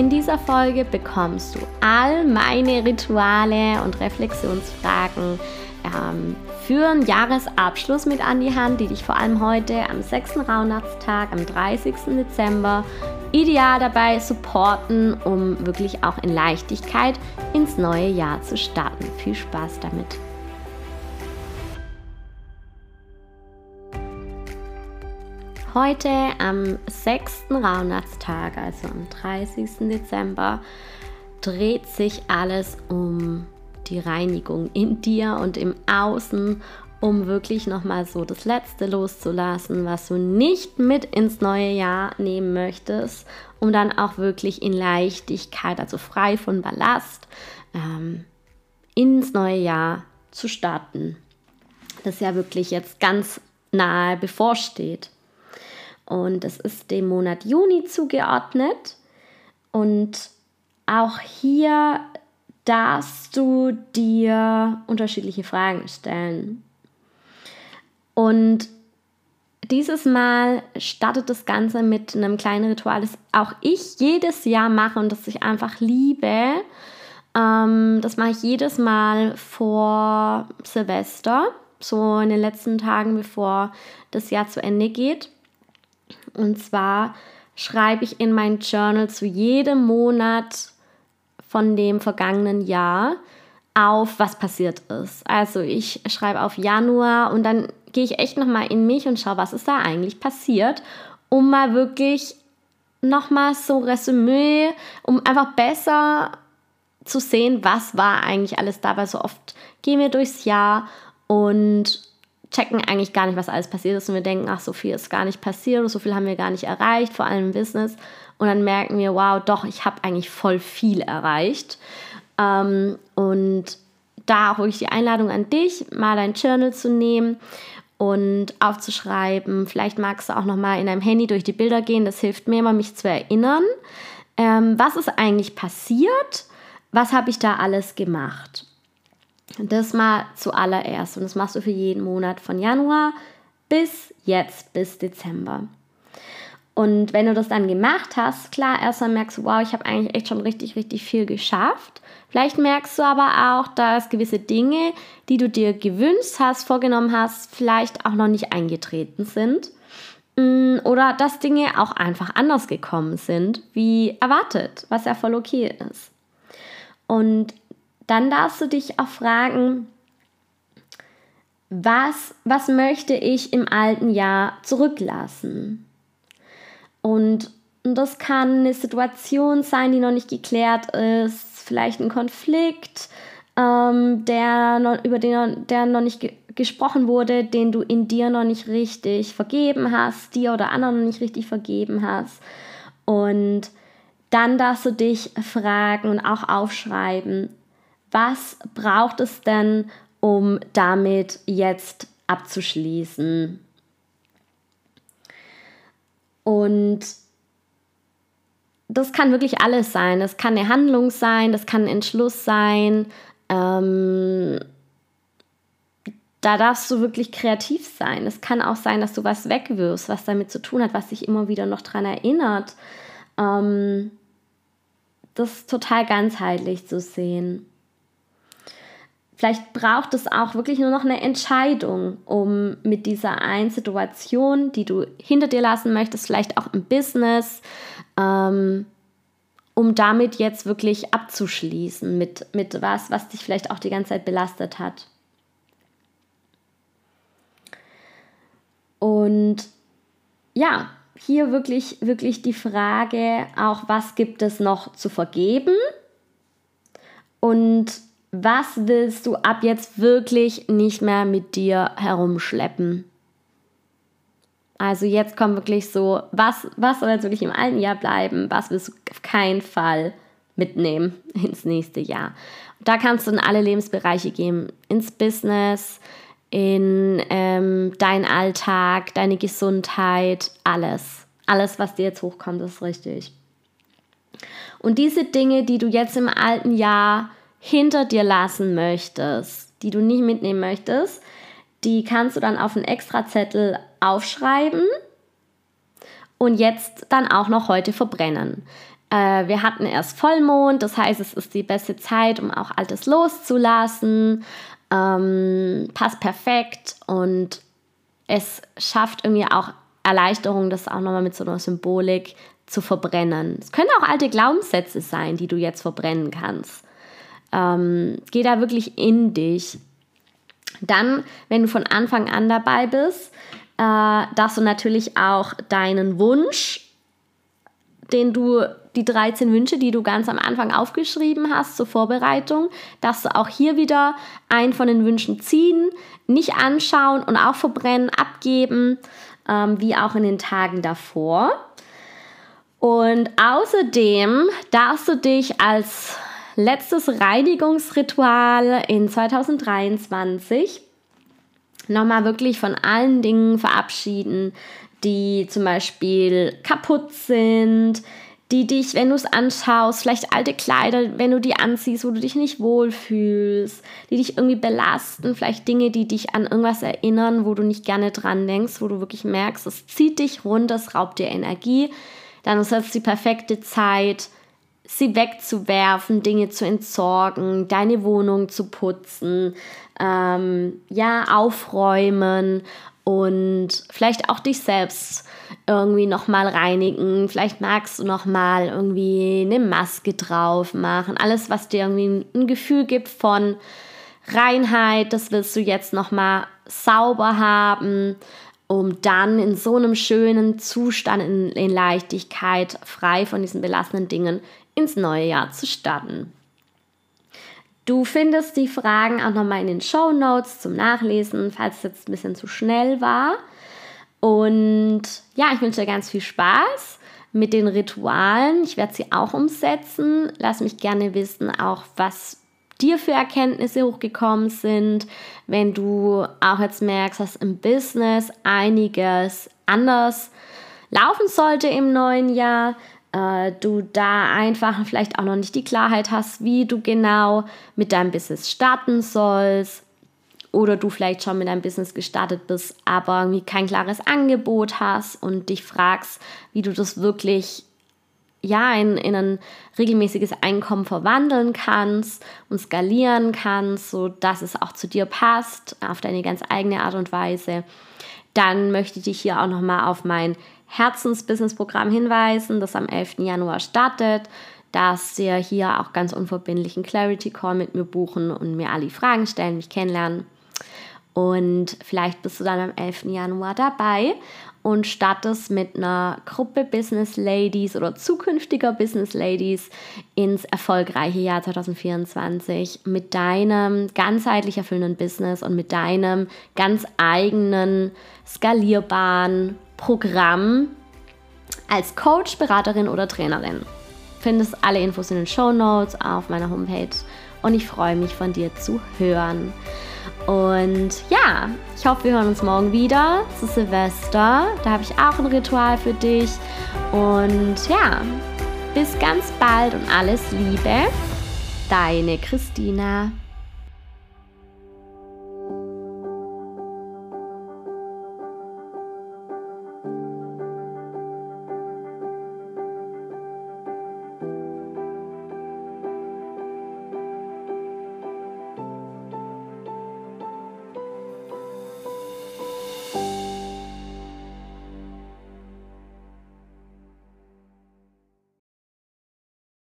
In dieser Folge bekommst du all meine Rituale und Reflexionsfragen ähm, für einen Jahresabschluss mit an die Hand, die dich vor allem heute am 6. Rauhnachtstag, am 30. Dezember ideal dabei supporten, um wirklich auch in Leichtigkeit ins neue Jahr zu starten. Viel Spaß damit! Heute am 6. Rauhnachtstag, also am 30. Dezember, dreht sich alles um die Reinigung in dir und im Außen, um wirklich nochmal so das Letzte loszulassen, was du nicht mit ins neue Jahr nehmen möchtest, um dann auch wirklich in Leichtigkeit, also frei von Ballast, ähm, ins neue Jahr zu starten. Das ja wirklich jetzt ganz nahe bevorsteht. Und es ist dem Monat Juni zugeordnet. Und auch hier darfst du dir unterschiedliche Fragen stellen. Und dieses Mal startet das Ganze mit einem kleinen Ritual, das auch ich jedes Jahr mache und das ich einfach liebe. Ähm, das mache ich jedes Mal vor Silvester, so in den letzten Tagen, bevor das Jahr zu Ende geht. Und zwar schreibe ich in mein Journal zu jedem Monat von dem vergangenen Jahr auf, was passiert ist. Also ich schreibe auf Januar und dann gehe ich echt nochmal in mich und schaue, was ist da eigentlich passiert, um mal wirklich nochmal so Resümee, um einfach besser zu sehen, was war eigentlich alles da, weil so oft gehen wir durchs Jahr und checken eigentlich gar nicht, was alles passiert ist und wir denken, ach, so viel ist gar nicht passiert oder so viel haben wir gar nicht erreicht, vor allem im Business. Und dann merken wir, wow, doch, ich habe eigentlich voll viel erreicht. Ähm, und da auch wirklich die Einladung an dich, mal dein Journal zu nehmen und aufzuschreiben. Vielleicht magst du auch noch mal in deinem Handy durch die Bilder gehen. Das hilft mir immer, mich zu erinnern. Ähm, was ist eigentlich passiert? Was habe ich da alles gemacht? Das mal zuallererst und das machst du für jeden Monat von Januar bis jetzt, bis Dezember. Und wenn du das dann gemacht hast, klar, erstmal merkst du, wow, ich habe eigentlich echt schon richtig, richtig viel geschafft. Vielleicht merkst du aber auch, dass gewisse Dinge, die du dir gewünscht hast, vorgenommen hast, vielleicht auch noch nicht eingetreten sind. Mm, oder dass Dinge auch einfach anders gekommen sind, wie erwartet, was ja voll okay ist. Und dann darfst du dich auch fragen, was, was möchte ich im alten Jahr zurücklassen? Und das kann eine Situation sein, die noch nicht geklärt ist, vielleicht ein Konflikt, ähm, der noch, über den der noch nicht ge gesprochen wurde, den du in dir noch nicht richtig vergeben hast, dir oder anderen noch nicht richtig vergeben hast. Und dann darfst du dich fragen und auch aufschreiben, was braucht es denn, um damit jetzt abzuschließen? Und das kann wirklich alles sein. Das kann eine Handlung sein, das kann ein Entschluss sein. Ähm, da darfst du wirklich kreativ sein. Es kann auch sein, dass du was wegwirfst, was damit zu tun hat, was dich immer wieder noch daran erinnert. Ähm, das ist total ganzheitlich zu sehen. Vielleicht braucht es auch wirklich nur noch eine Entscheidung, um mit dieser einen Situation, die du hinter dir lassen möchtest, vielleicht auch im Business, ähm, um damit jetzt wirklich abzuschließen mit, mit was, was dich vielleicht auch die ganze Zeit belastet hat. Und ja, hier wirklich, wirklich die Frage auch, was gibt es noch zu vergeben? Und was willst du ab jetzt wirklich nicht mehr mit dir herumschleppen? Also jetzt kommt wirklich so, was, was soll jetzt wirklich im alten Jahr bleiben? Was willst du auf keinen Fall mitnehmen ins nächste Jahr. Da kannst du in alle Lebensbereiche gehen, ins Business, in ähm, deinen Alltag, deine Gesundheit, alles. Alles, was dir jetzt hochkommt, ist richtig. Und diese Dinge, die du jetzt im alten Jahr hinter dir lassen möchtest, die du nicht mitnehmen möchtest, die kannst du dann auf einen Extrazettel aufschreiben und jetzt dann auch noch heute verbrennen. Äh, wir hatten erst Vollmond, das heißt, es ist die beste Zeit, um auch Altes loszulassen. Ähm, passt perfekt und es schafft irgendwie auch Erleichterung, das auch nochmal mit so einer Symbolik zu verbrennen. Es können auch alte Glaubenssätze sein, die du jetzt verbrennen kannst. Ähm, geh da wirklich in dich. Dann, wenn du von Anfang an dabei bist, äh, darfst du natürlich auch deinen Wunsch, den du, die 13 Wünsche, die du ganz am Anfang aufgeschrieben hast zur Vorbereitung, darfst du auch hier wieder einen von den Wünschen ziehen, nicht anschauen und auch verbrennen, abgeben, ähm, wie auch in den Tagen davor. Und außerdem darfst du dich als letztes Reinigungsritual in 2023 nochmal wirklich von allen Dingen verabschieden, die zum Beispiel kaputt sind, die dich, wenn du es anschaust, vielleicht alte Kleider, wenn du die anziehst, wo du dich nicht wohlfühlst, die dich irgendwie belasten, vielleicht Dinge, die dich an irgendwas erinnern, wo du nicht gerne dran denkst, wo du wirklich merkst, es zieht dich runter, es raubt dir Energie, dann ist das die perfekte Zeit, sie wegzuwerfen, Dinge zu entsorgen, deine Wohnung zu putzen, ähm, ja, aufräumen und vielleicht auch dich selbst irgendwie nochmal reinigen. Vielleicht magst du nochmal irgendwie eine Maske drauf machen. Alles, was dir irgendwie ein Gefühl gibt von Reinheit, das willst du jetzt nochmal sauber haben, um dann in so einem schönen Zustand, in, in Leichtigkeit, frei von diesen belastenden Dingen ins neue Jahr zu starten. Du findest die Fragen auch nochmal in den Show Notes zum Nachlesen, falls es jetzt ein bisschen zu schnell war. Und ja, ich wünsche dir ganz viel Spaß mit den Ritualen. Ich werde sie auch umsetzen. Lass mich gerne wissen, auch was dir für Erkenntnisse hochgekommen sind, wenn du auch jetzt merkst, dass im Business einiges anders laufen sollte im neuen Jahr, äh, du da einfach vielleicht auch noch nicht die Klarheit hast, wie du genau mit deinem Business starten sollst. Oder du vielleicht schon mit deinem Business gestartet bist, aber irgendwie kein klares Angebot hast und dich fragst, wie du das wirklich ja, in, in ein regelmäßiges Einkommen verwandeln kannst und skalieren kannst, sodass es auch zu dir passt, auf deine ganz eigene Art und Weise, dann möchte ich dich hier auch nochmal auf mein Herzensbusiness-Programm hinweisen, das am 11. Januar startet, dass ihr hier auch ganz unverbindlichen Clarity Call mit mir buchen und mir alle Fragen stellen, mich kennenlernen. Und vielleicht bist du dann am 11. Januar dabei und startest mit einer Gruppe Business Ladies oder zukünftiger Business Ladies ins erfolgreiche Jahr 2024 mit deinem ganzheitlich erfüllenden Business und mit deinem ganz eigenen skalierbaren Programm als Coach, Beraterin oder Trainerin. Findest alle Infos in den Show Notes auf meiner Homepage und ich freue mich von dir zu hören. Und ja, ich hoffe, wir hören uns morgen wieder zu Silvester. Da habe ich auch ein Ritual für dich. Und ja, bis ganz bald und alles Liebe. Deine Christina.